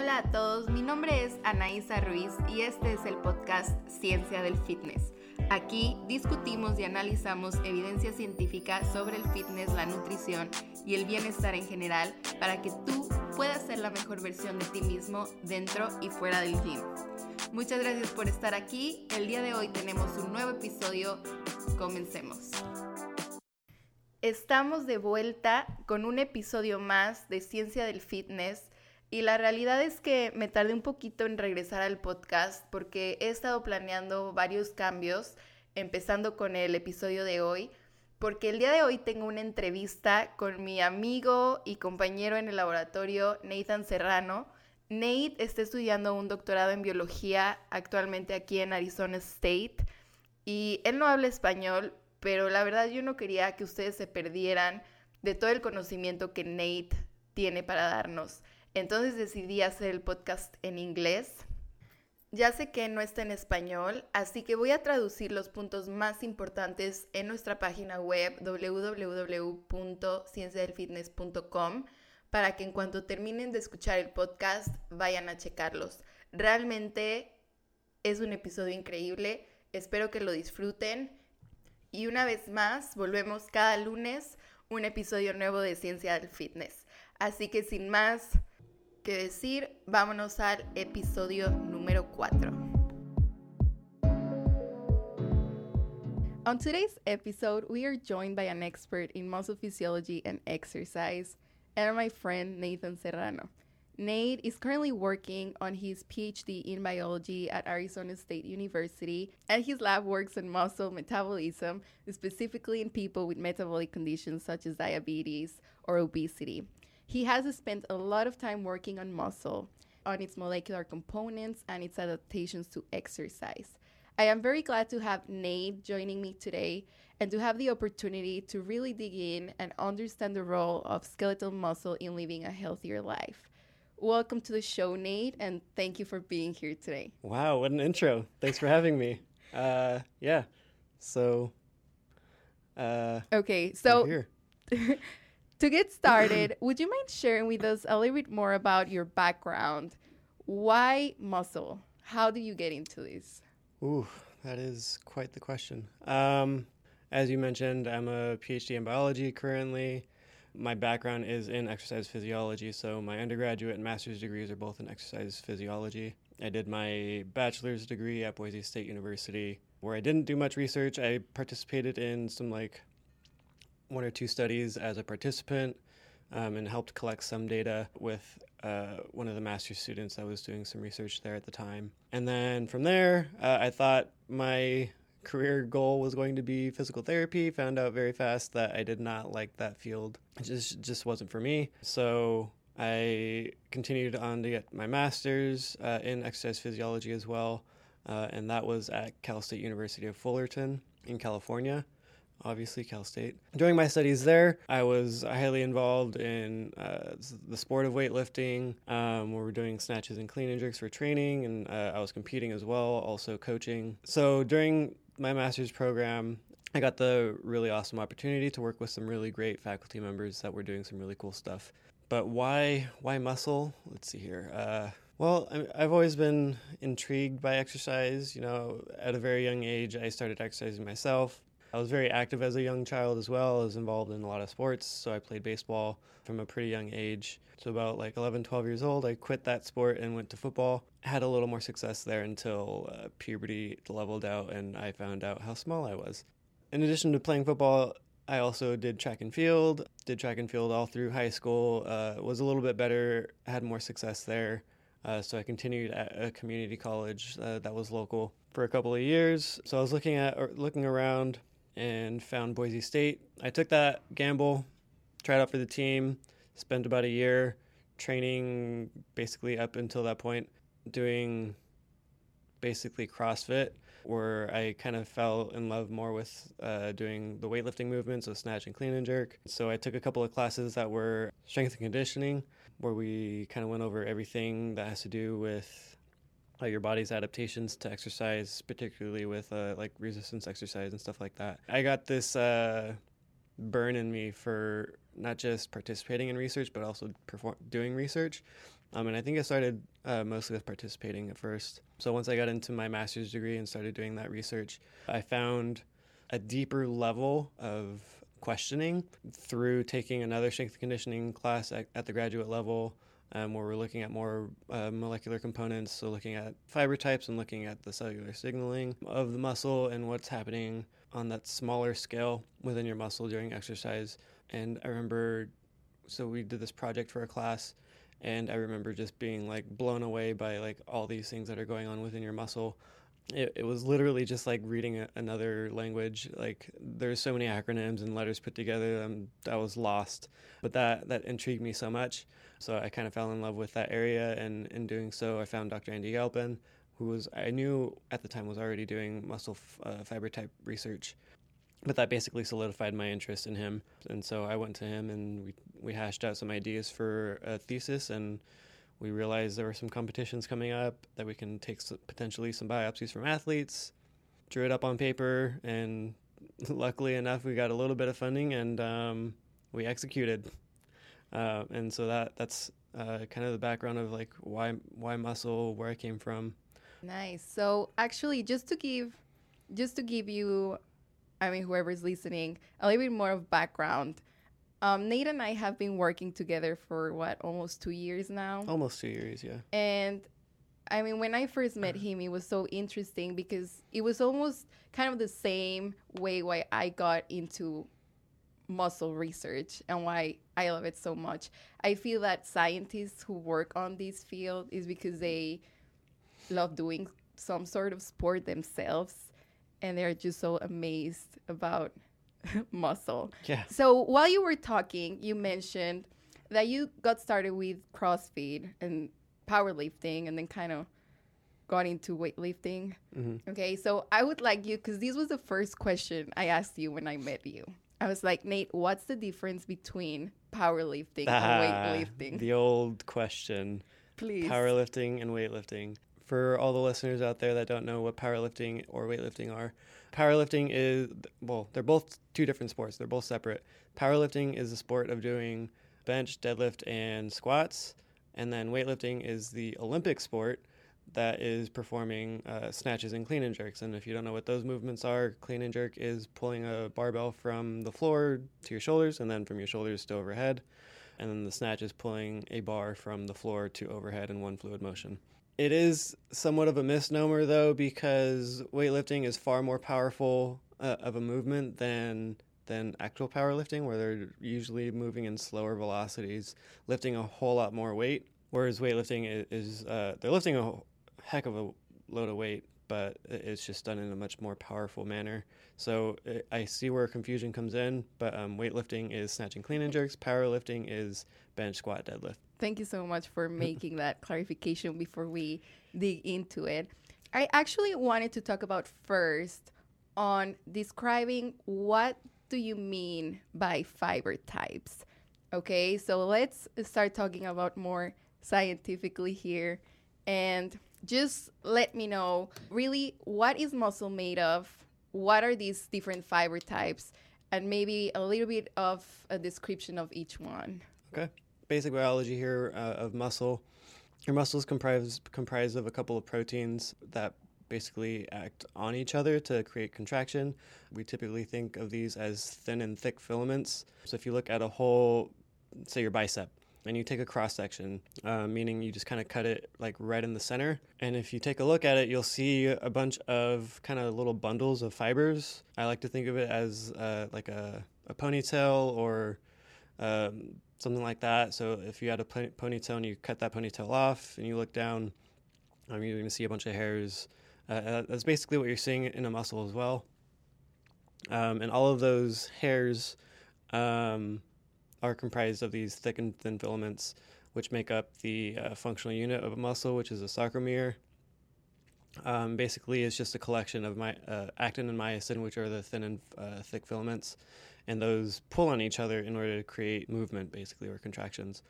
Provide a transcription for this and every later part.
Hola a todos, mi nombre es Anaísa Ruiz y este es el podcast Ciencia del Fitness. Aquí discutimos y analizamos evidencia científica sobre el fitness, la nutrición y el bienestar en general para que tú puedas ser la mejor versión de ti mismo dentro y fuera del gym. Muchas gracias por estar aquí. El día de hoy tenemos un nuevo episodio. Comencemos. Estamos de vuelta con un episodio más de Ciencia del Fitness y la realidad es que me tardé un poquito en regresar al podcast porque he estado planeando varios cambios, empezando con el episodio de hoy, porque el día de hoy tengo una entrevista con mi amigo y compañero en el laboratorio, Nathan Serrano. Nate está estudiando un doctorado en biología actualmente aquí en Arizona State y él no habla español, pero la verdad yo no quería que ustedes se perdieran de todo el conocimiento que Nate tiene para darnos. Entonces decidí hacer el podcast en inglés. Ya sé que no está en español, así que voy a traducir los puntos más importantes en nuestra página web www.cienciadelfitness.com para que en cuanto terminen de escuchar el podcast vayan a checarlos. Realmente es un episodio increíble, espero que lo disfruten y una vez más volvemos cada lunes un episodio nuevo de Ciencia del Fitness. Así que sin más, que decir, vámonos al episodio número 4. On today's episode, we are joined by an expert in muscle physiology and exercise, and my friend Nathan Serrano. Nate is currently working on his PhD in biology at Arizona State University, and his lab works on muscle metabolism, specifically in people with metabolic conditions such as diabetes or obesity. He has spent a lot of time working on muscle, on its molecular components, and its adaptations to exercise. I am very glad to have Nate joining me today and to have the opportunity to really dig in and understand the role of skeletal muscle in living a healthier life. Welcome to the show, Nate, and thank you for being here today. Wow, what an intro. Thanks for having me. Uh, yeah, so. Uh, okay, so. To get started, would you mind sharing with us a little bit more about your background? Why muscle? How do you get into this? Ooh, that is quite the question. Um, as you mentioned, I'm a PhD in biology currently. My background is in exercise physiology, so my undergraduate and master's degrees are both in exercise physiology. I did my bachelor's degree at Boise State University, where I didn't do much research. I participated in some like one or two studies as a participant um, and helped collect some data with uh, one of the master's students that was doing some research there at the time. And then from there, uh, I thought my career goal was going to be physical therapy. Found out very fast that I did not like that field. It just just wasn't for me. So I continued on to get my master's uh, in exercise physiology as well, uh, and that was at Cal State University of Fullerton in California obviously Cal State. During my studies there, I was highly involved in uh, the sport of weightlifting. Um, we were doing snatches and clean and jerks for training, and uh, I was competing as well, also coaching. So during my master's program, I got the really awesome opportunity to work with some really great faculty members that were doing some really cool stuff. But why why muscle? Let's see here. Uh, well, I've always been intrigued by exercise. You know, at a very young age, I started exercising myself. I was very active as a young child as well. I was involved in a lot of sports, so I played baseball from a pretty young age. So about like 11, 12 years old, I quit that sport and went to football. Had a little more success there until uh, puberty leveled out and I found out how small I was. In addition to playing football, I also did track and field. Did track and field all through high school. Uh, was a little bit better. Had more success there. Uh, so I continued at a community college uh, that was local for a couple of years. So I was looking at looking around and found Boise State. I took that gamble, tried out for the team, spent about a year training basically up until that point, doing basically CrossFit, where I kind of fell in love more with uh, doing the weightlifting movements, so snatch and clean and jerk. So I took a couple of classes that were strength and conditioning, where we kind of went over everything that has to do with uh, your body's adaptations to exercise, particularly with uh, like resistance exercise and stuff like that. I got this uh, burn in me for not just participating in research, but also perform- doing research. Um, and I think I started uh, mostly with participating at first. So once I got into my master's degree and started doing that research, I found a deeper level of questioning through taking another strength conditioning class at, at the graduate level. Um, where we're looking at more uh, molecular components, so looking at fiber types and looking at the cellular signaling of the muscle and what's happening on that smaller scale within your muscle during exercise. And I remember, so we did this project for a class, and I remember just being like blown away by like all these things that are going on within your muscle it, it was literally just like reading a, another language. Like there's so many acronyms and letters put together. Um, I was lost, but that that intrigued me so much. So I kind of fell in love with that area, and in doing so, I found Dr. Andy Galpin, who was I knew at the time was already doing muscle f- uh, fiber type research, but that basically solidified my interest in him. And so I went to him, and we we hashed out some ideas for a thesis and we realized there were some competitions coming up that we can take potentially some biopsies from athletes drew it up on paper and luckily enough we got a little bit of funding and um, we executed. Uh, and so that that's uh, kind of the background of like why why muscle where i came from. Nice. So actually just to give just to give you i mean whoever's listening a little bit more of background um, Nate and I have been working together for what almost two years now. Almost two years, yeah. And I mean, when I first met him, it was so interesting because it was almost kind of the same way why I got into muscle research and why I love it so much. I feel that scientists who work on this field is because they love doing some sort of sport themselves and they're just so amazed about muscle. Yeah. So while you were talking, you mentioned that you got started with CrossFit and powerlifting and then kind of got into weightlifting. Mm-hmm. Okay. So I would like you, because this was the first question I asked you when I met you. I was like, Nate, what's the difference between powerlifting ah, and weightlifting? The old question. Please. Powerlifting and weightlifting. For all the listeners out there that don't know what powerlifting or weightlifting are, powerlifting is well, they're both two different sports. They're both separate. Powerlifting is the sport of doing bench, deadlift, and squats, and then weightlifting is the Olympic sport that is performing uh, snatches and clean and jerks. And if you don't know what those movements are, clean and jerk is pulling a barbell from the floor to your shoulders, and then from your shoulders to overhead. And then the snatch is pulling a bar from the floor to overhead in one fluid motion. It is somewhat of a misnomer, though, because weightlifting is far more powerful uh, of a movement than than actual powerlifting, where they're usually moving in slower velocities, lifting a whole lot more weight. Whereas weightlifting is, is uh, they're lifting a heck of a load of weight, but it's just done in a much more powerful manner. So I see where confusion comes in, but um, weightlifting is snatching clean and jerks, powerlifting is bench, squat, deadlift. Thank you so much for making that clarification before we dig into it. I actually wanted to talk about first on describing what do you mean by fiber types. Okay, so let's start talking about more scientifically here and just let me know really what is muscle made of? What are these different fiber types? And maybe a little bit of a description of each one. Okay basic biology here uh, of muscle. Your muscles comprise comprise of a couple of proteins that basically act on each other to create contraction. We typically think of these as thin and thick filaments. So if you look at a whole, say your bicep, and you take a cross section, uh, meaning you just kind of cut it like right in the center. And if you take a look at it, you'll see a bunch of kind of little bundles of fibers. I like to think of it as uh, like a, a ponytail or um, something like that. So if you had a ponytail and you cut that ponytail off and you look down, um, you're going to see a bunch of hairs. Uh, uh, that's basically what you're seeing in a muscle as well. Um, and all of those hairs um, are comprised of these thick and thin filaments, which make up the uh, functional unit of a muscle, which is a sarcomere. Um, basically, it's just a collection of my, uh, actin and myosin, which are the thin and uh, thick filaments and those pull on each other in order to create movement, basically, or contractions.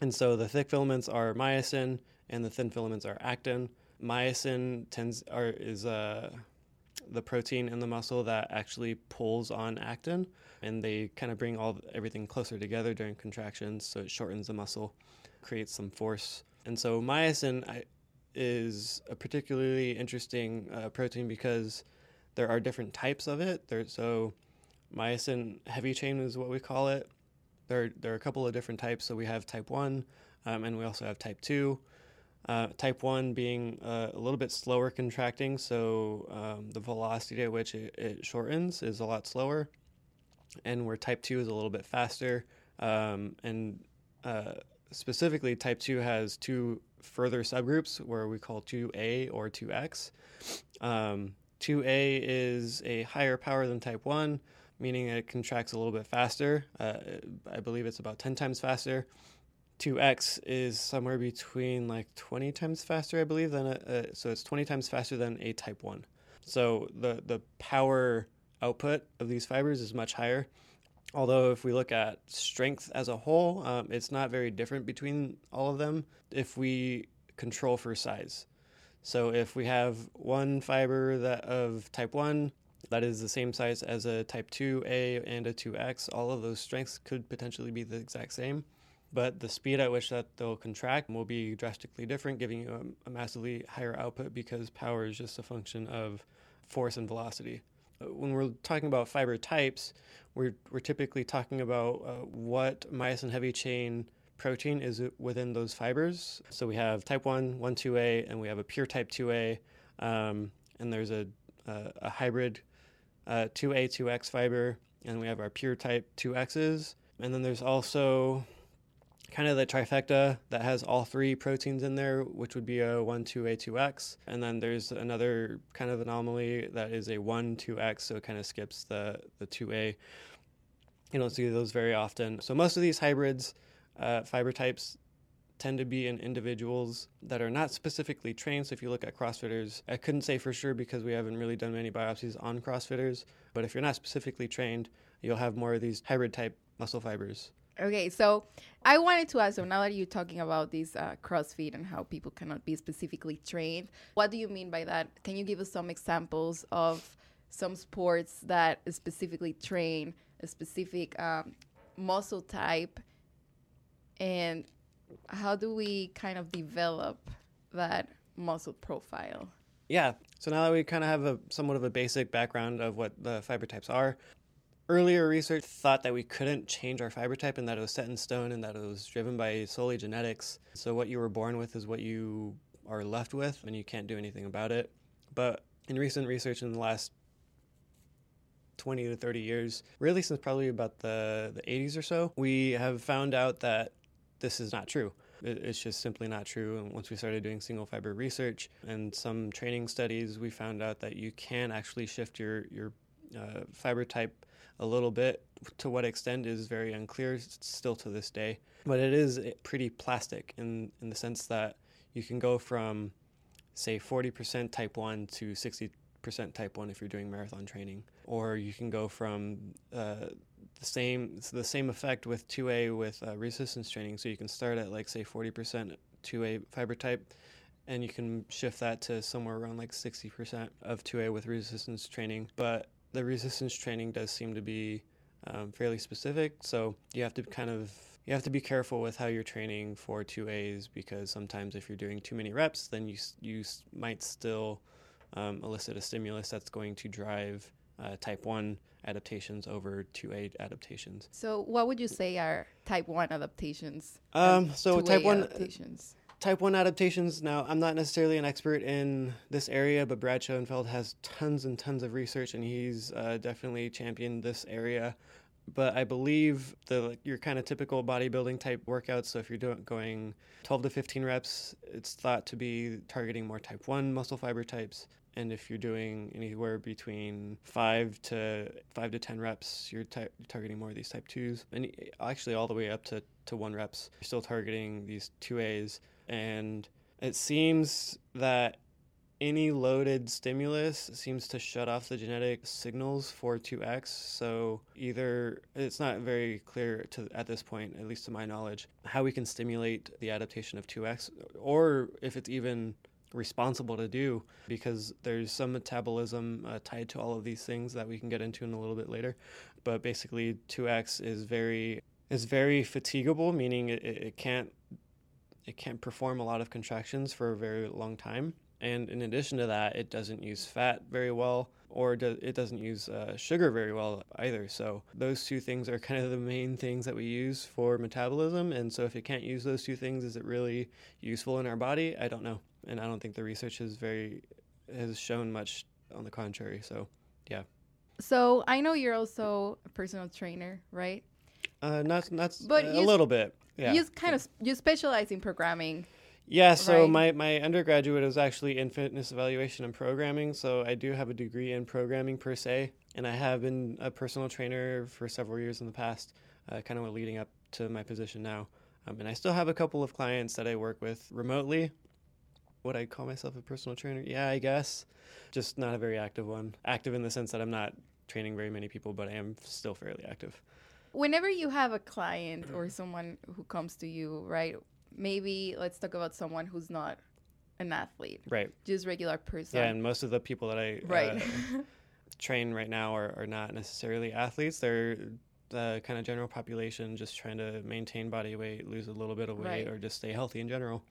And so the thick filaments are myosin, and the thin filaments are actin. Myosin tends are is uh, the protein in the muscle that actually pulls on actin, and they kind of bring all everything closer together during contractions, so it shortens the muscle, creates some force. And so myosin is a particularly interesting uh, protein because there are different types of it. There, so myosin heavy chain is what we call it. There, there are a couple of different types. So we have type one, um, and we also have type two. Uh, type 1 being uh, a little bit slower contracting, so um, the velocity at which it, it, shortens is a lot slower. And where type 2 is a little bit faster. Um, and uh, specifically, type 2 has two further subgroups where we call 2A or 2X. Um, 2A is a higher power than type 1, meaning it contracts a little bit faster. Uh, I believe it's about 10 times faster. 2x is somewhere between like 20 times faster, I believe, than a, so it's 20 times faster than a type 1. So the the power output of these fibers is much higher. Although if we look at strength as a whole, um, it's not very different between all of them if we control for size. So if we have one fiber that of type 1 that is the same size as a type 2A and a 2X, all of those strengths could potentially be the exact same but the speed at which that they'll contract will be drastically different, giving you a, a, massively higher output because power is just a function of force and velocity. When we're talking about fiber types, we're, we're typically talking about uh, what myosin heavy chain protein is within those fibers. So we have type 1, 1, 2A, and we have a pure type 2A, um, and there's a, a, a hybrid uh, 2A, 2X fiber, and we have our pure type 2Xs. And then there's also kind of the trifecta that has all three proteins in there, which would be a 1, 2, A, 2X. And then there's another kind of anomaly that is a 1, 2X, so it kind of skips the, the 2A. You don't see those very often. So most of these hybrids, uh, fiber types, tend to be in individuals that are not specifically trained. So if you look at CrossFitters, I couldn't say for sure because we haven't really done many biopsies on CrossFitters, but if you're not specifically trained, you'll have more of these hybrid type muscle fibers. Okay, so I wanted to ask, so now that you're talking about this uh, CrossFit and how people cannot be specifically trained, what do you mean by that? Can you give us some examples of some sports that specifically train a specific um, muscle type? And how do we kind of develop that muscle profile? Yeah. So now that we kind of have a somewhat of a basic background of what the fiber types are, earlier research thought that we couldn't change our fiber type and that it was set in stone and that it was driven by solely genetics. So what you were born with is what you are left with and you can't do anything about it. But in recent research in the last 20 to 30 years, really since probably about the, the 80s or so, we have found out that this is not true. It's just simply not true. And once we started doing single fiber research and some training studies, we found out that you can actually shift your, your uh, fiber type a little bit. To what extent is very unclear still to this day. But it is pretty plastic in, in the sense that you can go from, say, 40% type 1 to 60% type 1 if you're doing marathon training. Or you can go from uh, the same the same effect with 2A with uh, resistance training. So you can start at, like, say, 40% 2A fiber type and you can shift that to somewhere around like 60% of 2A with resistance training. But the resistance training does seem to be um, fairly specific. So you have to kind of you have to be careful with how you're training for two A's because sometimes if you're doing too many reps, then you you might still um, elicit a stimulus that's going to drive uh, type one adaptations over two A adaptations. So what would you say are type one adaptations? Um, so type one adaptations type 1 adaptations. Now, I'm not necessarily an expert in this area, but Brad Schoenfeld has tons and tons of research, and he's uh, definitely championed this area. But I believe the like, your kind of typical bodybuilding type workouts. So if you're doing going 12 to 15 reps, it's thought to be targeting more type 1 muscle fiber types. And if you're doing anywhere between five to five to ten reps, you're ty- targeting more of these type twos, and actually all the way up to, to one reps, you're still targeting these two A's and it seems that any loaded stimulus seems to shut off the genetic signals for 2x so either it's not very clear to at this point at least to my knowledge how we can stimulate the adaptation of 2x or if it's even responsible to do because there's some metabolism uh, tied to all of these things that we can get into in a little bit later. But basically, 2x is very is very fatigable, meaning it, it can't it can't perform a lot of contractions for a very long time. And in addition to that, it doesn't use fat very well, or do, it doesn't use uh, sugar very well either. So those two things are kind of the main things that we use for metabolism. And so if it can't use those two things, is it really useful in our body? I don't know, and I don't think the research is very has shown much on the contrary. So, yeah. So I know you're also a personal trainer, right? Uh, not not but a little bit. Yeah. You kind of you specialize in programming. Yeah, so right. my, my undergraduate was actually in fitness evaluation and programming. So I do have a degree in programming per se, and I have been a personal trainer for several years in the past, uh, kind of leading up to my position now. Um, and I still have a couple of clients that I work with remotely. Would I call myself a personal trainer? Yeah, I guess. Just not a very active one. Active in the sense that I'm not training very many people, but I am still fairly active. Whenever you have a client or someone who comes to you, right? maybe let's talk about someone who's not an athlete, right? Just regular person. Yeah, and most of the people that I right. Uh, train right now are, are not necessarily athletes. They're the kind of general population just trying to maintain body weight, lose a little bit of weight, right. or just stay healthy in general.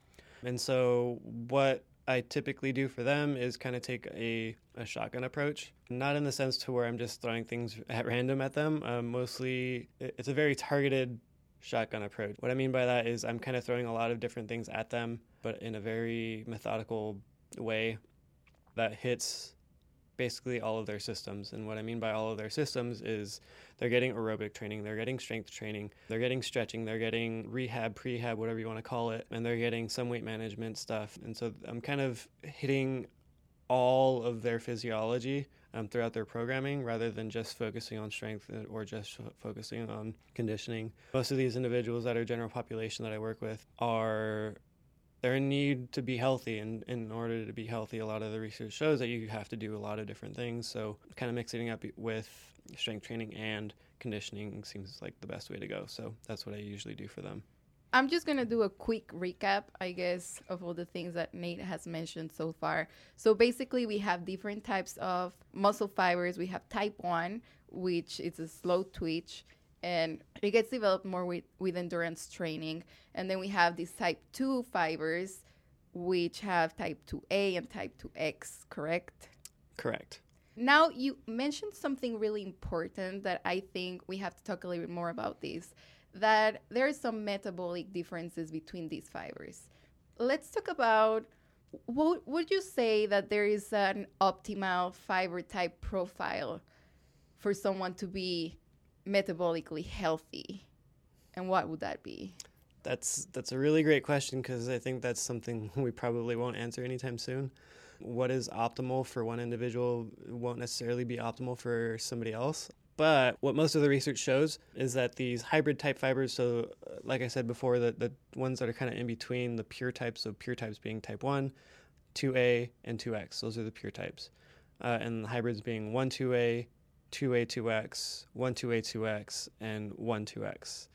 And so, what I typically do for them is kind of take a, a shotgun approach, not in the sense to where I'm just throwing things at random at them. Um, mostly, it's a very targeted shotgun approach. What I mean by that is I'm kind of throwing a lot of different things at them, but in a very methodical way that hits basically all of their systems. And what I mean by all of their systems is they're getting aerobic training, they're getting strength training, they're getting stretching, they're getting rehab, prehab, whatever you want to call it, and they're getting some weight management stuff. And so I'm kind of hitting all of their physiology um, throughout their programming rather than just focusing on strength or just focusing on conditioning. Most of these individuals that are general population that I work with are they're in need to be healthy and in order to be healthy a lot of the research shows that you have to do a lot of different things so kind of mixing up with strength training and conditioning seems like the best way to go so that's what i usually do for them I'm just going to do a quick recap, I guess, of all the things that Nate has mentioned so far. So basically, we have different types of muscle fibers. We have type 1, which is a slow twitch, and it gets developed more with, with endurance training. And then we have these type 2 fibers, which have type 2A and type 2X, correct? Correct. Now, you mentioned something really important that I think we have to talk a little bit more about this that there are some metabolic differences between these fibers. Let's talk about what would you say that there is an optimal fiber type profile for someone to be metabolically healthy? And what would that be? That's that's a really great question because I think that's something we probably won't answer anytime soon. What is optimal for one individual won't necessarily be optimal for somebody else. But what most of the research shows is that these hybrid type fibers, so like I said before, the, the ones that are kind of in between the pure types, so pure types being type 1, 2A, and 2X, those are the pure types. Uh, and the hybrids being 1, 2A, 2A, 2X, 1, 2A, 2X, and 1, 2X.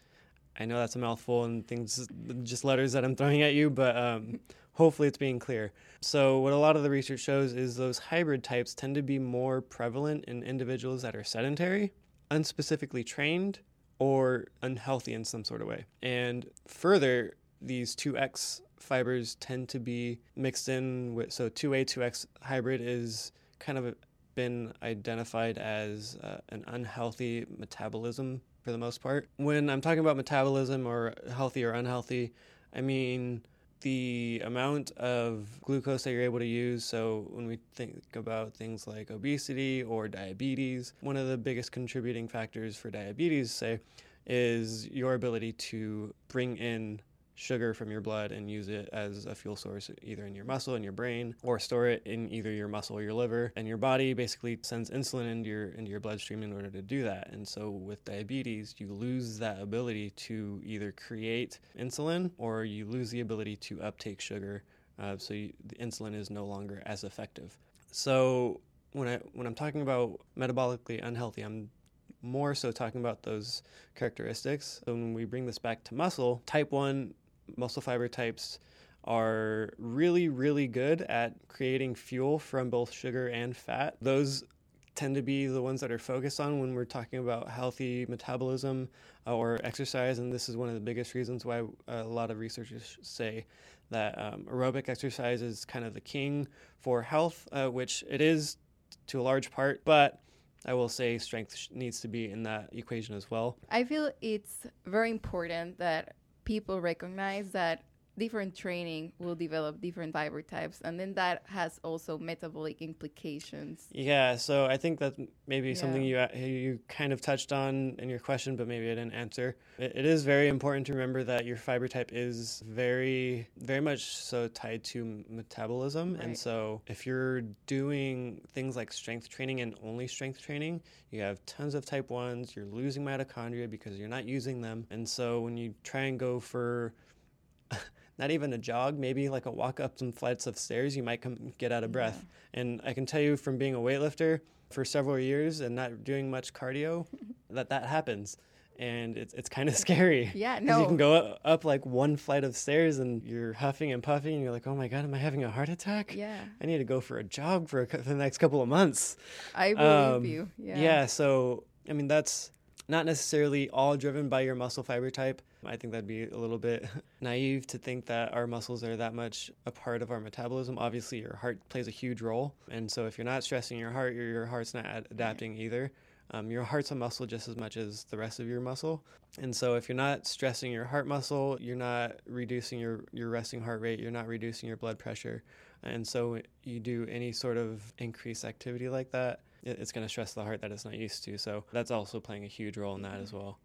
I know that's a mouthful and things, just letters that I'm throwing at you, but um, hopefully it's being clear. So, what a lot of the research shows is those hybrid types tend to be more prevalent in individuals that are sedentary, unspecifically trained, or unhealthy in some sort of way. And further, these 2X fibers tend to be mixed in with, so 2A, 2X hybrid is kind of been identified as uh, an unhealthy metabolism for the most part. When I'm talking about metabolism or healthy or unhealthy, I mean the amount of glucose that you're able to use. So, when we think about things like obesity or diabetes, one of the biggest contributing factors for diabetes, say, is your ability to bring in sugar from your blood and use it as a fuel source either in your muscle and your brain or store it in either your muscle or your liver. And your body basically sends insulin into your into your bloodstream in order to do that. And so with diabetes you lose that ability to either create insulin or you lose the ability to uptake sugar uh, so you, the insulin is no longer as effective. So when I when I'm talking about metabolically unhealthy I'm more so talking about those characteristics. So when we bring this back to muscle, type 1 muscle fiber types are really, really good at creating fuel from both sugar and fat. Those tend to be the ones that are focused on when we're talking about healthy metabolism uh, or exercise. And this is one of the biggest reasons why a lot of researchers say that um, aerobic exercise is kind of the king for health, uh, which it is to a large part, but I will say strength needs to be in that equation as well. I feel it's very important that people recognize that different training will develop different fiber types and then that has also metabolic implications yeah so i think that maybe yeah. something you uh, you kind of touched on in your question but maybe i didn't answer it, it is very important to remember that your fiber type is very very much so tied to metabolism right. and so if you're doing things like strength training and only strength training you have tons of type 1s you're losing mitochondria because you're not using them and so when you try and go for not even a jog, maybe like a walk up some flights of stairs, you might come get out of breath. Yeah. And I can tell you from being a weightlifter for several years and not doing much cardio that that happens. And it's, it's kind of scary. Yeah, no. You can go up like one flight of stairs and you're huffing and puffing and you're like, oh my God, am I having a heart attack? Yeah. I need to go for a jog for, a, for the next couple of months. I believe um, you. Yeah. Yeah. So, I mean, that's not necessarily all driven by your muscle fiber type. I think that'd be a little bit naive to think that our muscles are that much a part of our metabolism. Obviously, your heart plays a huge role. And so, if you're not stressing your heart, your, your heart's not ad- adapting either. Um, your heart's a muscle just as much as the rest of your muscle. And so, if you're not stressing your heart muscle, you're not reducing your, your resting heart rate, you're not reducing your blood pressure. And so, you do any sort of increased activity like that, it's going to stress the heart that it's not used to. So that's also playing a huge role in that as well.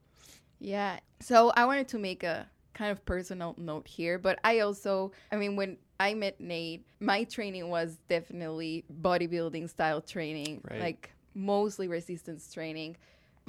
Yeah. So I wanted to make a kind of personal note here, but I also, I mean, when I met Nate, my training was definitely bodybuilding style training, right. like mostly resistance training.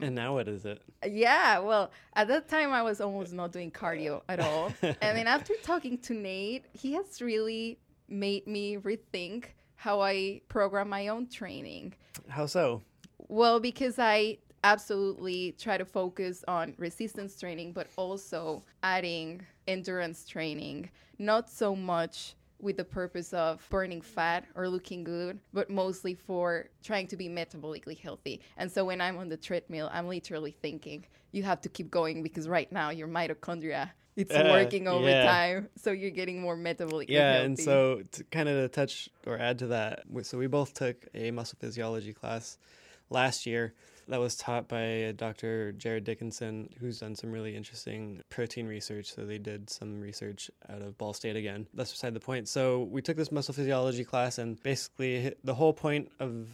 And now what is it? Yeah, well, at that time I was almost not doing cardio at all. and then after talking to Nate, he has really made me rethink how I program my own training. How so? Well, because I absolutely try to focus on resistance training, but also adding endurance training, not so much with the purpose of burning fat or looking good, but mostly for trying to be metabolically healthy. And so when I'm on the treadmill, I'm literally thinking, you have to keep going because right now your mitochondria it's uh, working overtime yeah. so you're getting more metabolic yeah healthy. and so to kind of touch or add to that so we both took a muscle physiology class last year that was taught by dr jared dickinson who's done some really interesting protein research. So they did some research out of ball state again. That's beside the point. So we took this muscle physiology class and basically the whole point of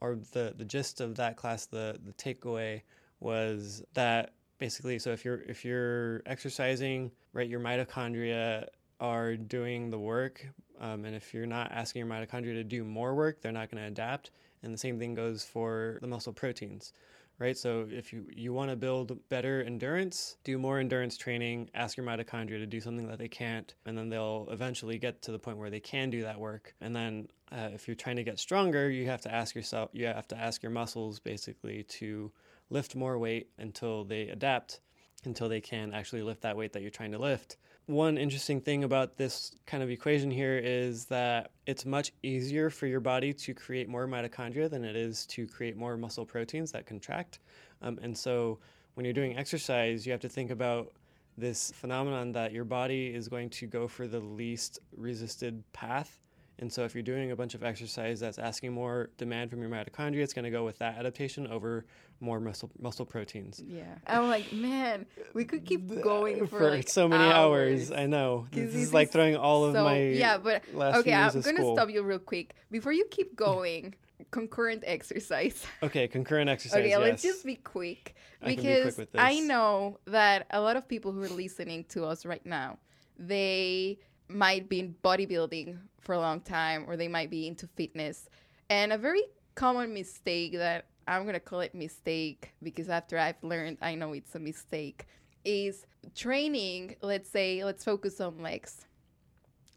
or the, the gist of that class the, the takeaway was that basically so if you're if you're exercising right your mitochondria are doing the work um, and if you're not asking your mitochondria to do more work they're not going to adapt and the same thing goes for the muscle proteins right so if you you want to build better endurance do more endurance training ask your mitochondria to do something that they can't and then they'll eventually get to the point where they can do that work and then uh, if you're trying to get stronger you have to ask yourself you have to ask your muscles basically to lift more weight until they adapt, until they can actually lift that weight that you're trying to lift. One interesting thing about this kind of equation here is that it's much easier for your body to create more mitochondria than it is to create more muscle proteins that contract. Um, and so when you're doing exercise, you have to think about this phenomenon that your body is going to go for the least resisted path and so if you're doing a bunch of exercise that's asking more demand from your mitochondria, it's going to go with that adaptation over more muscle muscle proteins. Yeah. I'm like, man, we could keep going for, for like so many hours. hours. I know. This is like throwing all of so, my Yeah, but okay, I'm going to stop you real quick. Before you keep going, concurrent exercise. Okay, concurrent exercise. okay, yes. let's just be quick because I, be quick I know that a lot of people who are listening to us right now, they might be in bodybuilding for a long time or they might be into fitness. And a very common mistake that I'm going to call it mistake because after I've learned I know it's a mistake is training, let's say let's focus on legs.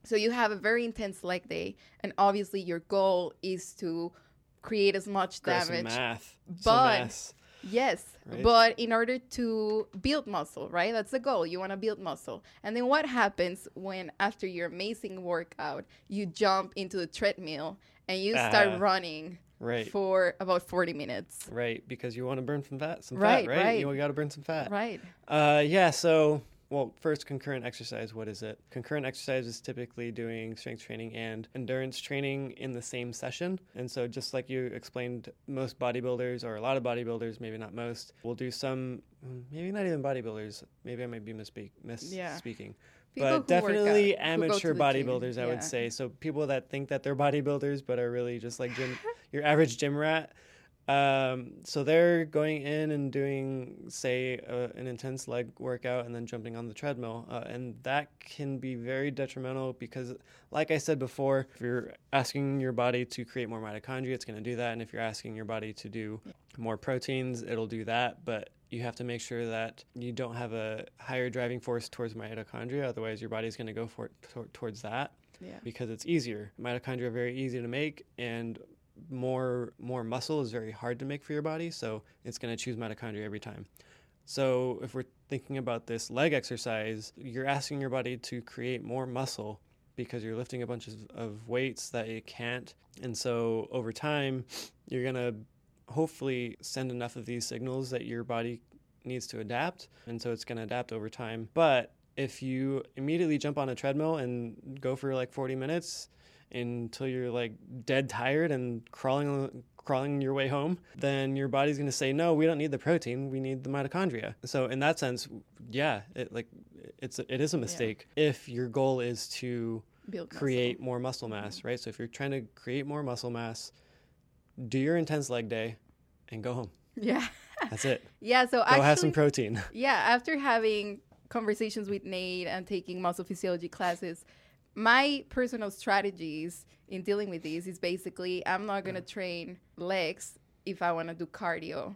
So you have a very intense leg day and obviously your goal is to create as much damage. math. But yes, Right. But in order to build muscle, right? That's the goal. You want to build muscle. And then what happens when after your amazing workout, you jump into the treadmill and you start Ah. running right. for about 40 minutes? Right, because you want to burn some fat, some Right, fat, right? right. You got to burn some fat. Right. Uh, yeah. So, well, first, concurrent exercise. What is it? Concurrent exercise is typically doing strength training and endurance training in the same session. And so, just like you explained, most bodybuilders or a lot of bodybuilders, maybe not most, will do some. Maybe not even bodybuilders. Maybe I might be misspeak, Yeah. misspeaking. People but definitely out, who go to amateur bodybuilders, I would say. So people that think that they're bodybuilders but are really just like gym, your average gym rat. Um, so they're going in and doing, say, uh, an intense leg workout and then jumping on the treadmill, uh, and that can be very detrimental because, like I said before, if you're asking your body to create more mitochondria, it's going to do that, and if you're asking your body to do more proteins, it'll do that, but you have to make sure that you don't have a higher driving force towards mitochondria. Otherwise, your body's going to go for tor- towards that Yeah. because it's easier. Mitochondria are very easy to make, and more more muscle is very hard to make for your body. So it's going to choose mitochondria every time. So if we're thinking about this leg exercise, you're asking your body to create more muscle because you're lifting a bunch of, of weights that it can't. And so over time, you're going to hopefully send enough of these signals that your body needs to adapt. And so it's going to adapt over time. But if you immediately jump on a treadmill and go for like 40 minutes until you're like dead tired and crawling crawling your way home, then your body's going to say, "No, we don't need the protein. We need the mitochondria." So in that sense, yeah, it like it's it is a mistake if your goal is to Build muscle. create more mm-hmm. muscle mass, right? So if you're trying to create more muscle mass, do your intense leg day and go home. Yeah. That's it. Yeah. So Go actually, have some protein. yeah, after having conversations with Nate and taking muscle physiology classes, my personal strategies in dealing with these is basically I'm not going to train legs if I want to do cardio.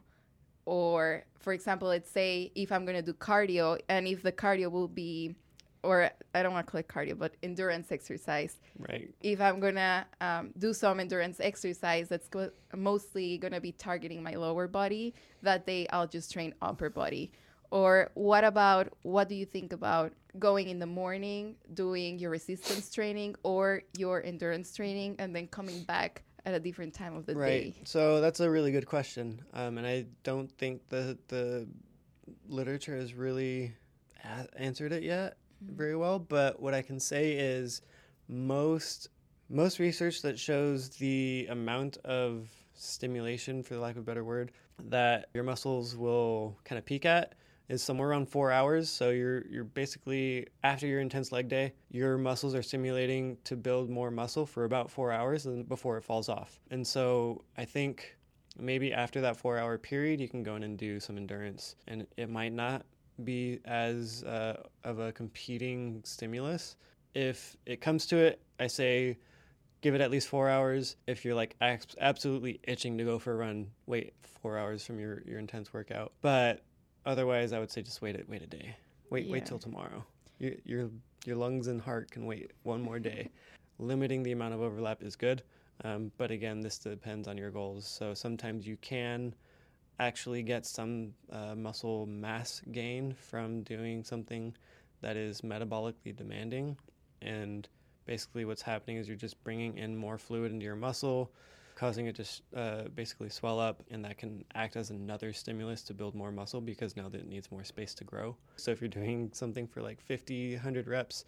Or, for example, let's say if I'm going to do cardio and if the cardio will be, or I don't want to call it cardio, but endurance exercise, Right. if I'm gonna um, do some endurance exercise that's go- mostly gonna be targeting my lower body, that day I'll just train upper body. Or what about what do you think about going in the morning, doing your resistance training or your endurance training, and then coming back at a different time of the Right. day? So that's a really good question, um, and I don't think the the literature has really a- answered it yet very well. But what I can say is most most research that shows the amount of stimulation, for the lack of a better word, that your muscles will kind of peak at is somewhere around four hours. So you're you're basically after your intense leg day, your muscles are stimulating to build more muscle for about four hours and before it falls off. And so I think maybe after that four hour period, you can go in and do some endurance, and it might not be as uh, of a competing stimulus. If it comes to it, I say give it at least four hours. If you're like abs- absolutely itching to go for a run, wait four hours from your, your intense workout. But otherwise, I would say just wait it, wait a day. Wait, Yeah. wait till tomorrow. Your, your your lungs and heart can wait one more day. Limiting the amount of overlap is good, um, but again, this depends on your goals. So sometimes you can actually get some uh, muscle mass gain from doing something that is metabolically demanding, and basically what's happening is you're just bringing in more fluid into your muscle causing it to uh, basically swell up and that can act as another stimulus to build more muscle because now that it needs more space to grow so if you're doing something for like 50 100 reps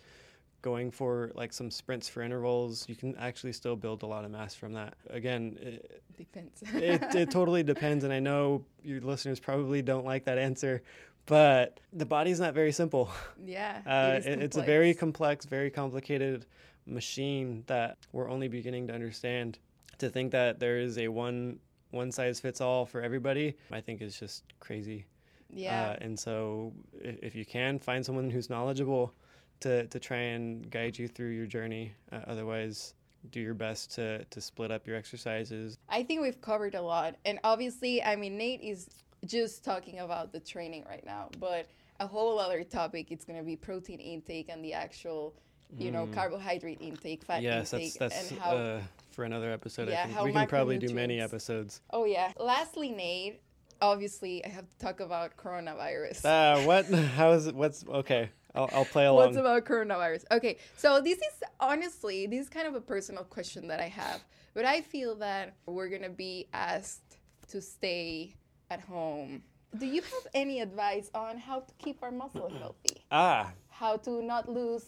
going for like some sprints for intervals you can actually still build a lot of mass from that again it, Depends. it, it totally depends and i know your listeners probably don't like that answer but the body's not very simple yeah. uh, it it's a very complex, very complicated machine that we're only beginning to understand. To think that there is a one one size fits all for everybody, I think is just crazy. yeah. Uh, and so, if, you can find someone who's knowledgeable to to try and guide you through your journey, uh, otherwise, do your best to to split up your exercises. I think we've covered a lot. And obviously, I mean, Nate is just talking about the training right now, but a whole other topic it's going to be protein intake and the actual, you know, carbohydrate intake, fat Mm. yes, intake, that's that's and how. uh, for another episode. Yeah, I think we can probably do many episodes. oh yeah. Lastly, Nate, obviously I have to talk about coronavirus. Uh, what? How is it? What's okay? I'll, I'll play along. What's about coronavirus? Okay, so this is honestly, this is kind of a personal question that I have, but I feel that we're gonna be asked to stay at home. Do you have any advice on how to keep our muscle healthy? ah, How to not lose?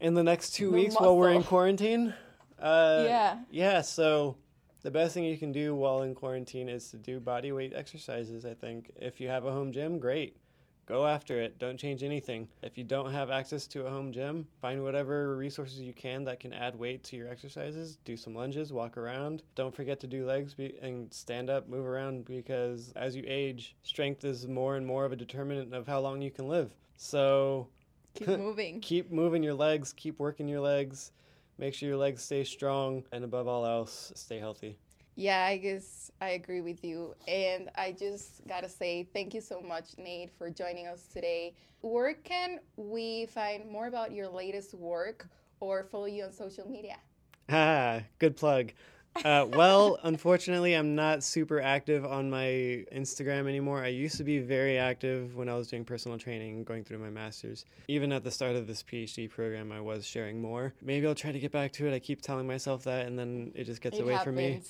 in the next two weeks while we're in quarantine. Uh, Yeah. Yeah. So the best thing you can do while in quarantine is to do body weight exercises. I think if you have a home gym, great. Go after it. Don't change anything. If you don't have access to a home gym, find whatever resources you can that can add weight to your exercises. Do some lunges, walk around. Don't forget to do legs be- and stand up, move around because as you age, strength is more and more of a determinant of how long you can live. So Keep moving. keep moving your legs, keep working your legs, make sure your legs stay strong, and above all else, stay healthy. Yeah, I guess I agree with you. And I just gotta say thank you so much, Nate, for joining us today. Where can we find more about your latest work or follow you on social media? Ah, good plug. Uh, well, unfortunately, I'm not super active on my Instagram anymore. I used to be very active when I was doing personal training going through my master's. Even at the start of this PhD program, I was sharing more. Maybe I'll try to get back to it. I keep telling myself that, and then it just gets It away from me.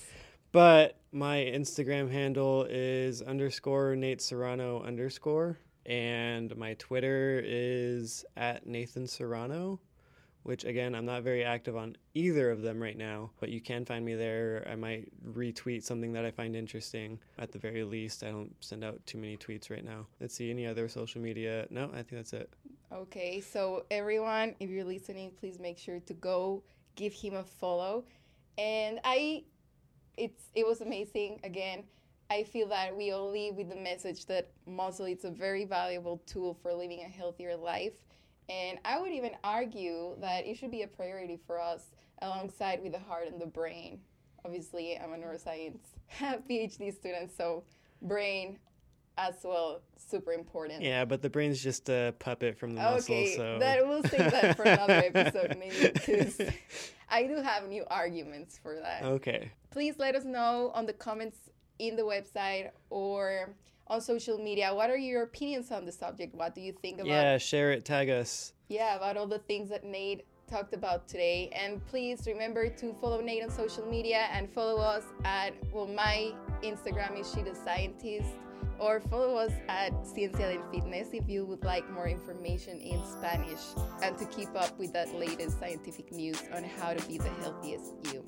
But my Instagram handle is underscore Nate Serrano underscore, and my Twitter is at Nathan Serrano, which again, I'm not very active on either of them right now, but you can find me there. I might retweet something that I find interesting at the very least. I don't send out too many tweets right now. Let's see, any other social media? No, I think that's it. Okay, so everyone, if you're listening, please make sure to go give him a follow. And I, it's it was amazing. Again, I feel that we all leave with the message that muscle is a very valuable tool for living a healthier life. And I would even argue that it should be a priority for us alongside with the heart and the brain. Obviously, I'm a neuroscience PhD student, so brain as well super important. Yeah, but the brain's just a puppet from the muscle, Okay, so. that we'll save that for another episode, maybe, because I do have new arguments for that. okay. Please let us know on the comments in the website or on social media. What are your opinions on the subject? What do you think about? Yeah, share it, tag us. yeah, about all the things that Nate talked about today. And please remember to follow Nate on social media and follow us at well, my Instagram is she the scientist. Or follow us at Ciencia del Fitness if you would like more information in Spanish and to keep up with that latest scientific news on how to be the healthiest you.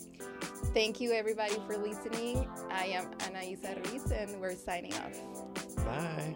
Thank you, everybody, for listening. I am Anaisa Ruiz, and we're signing off. Bye.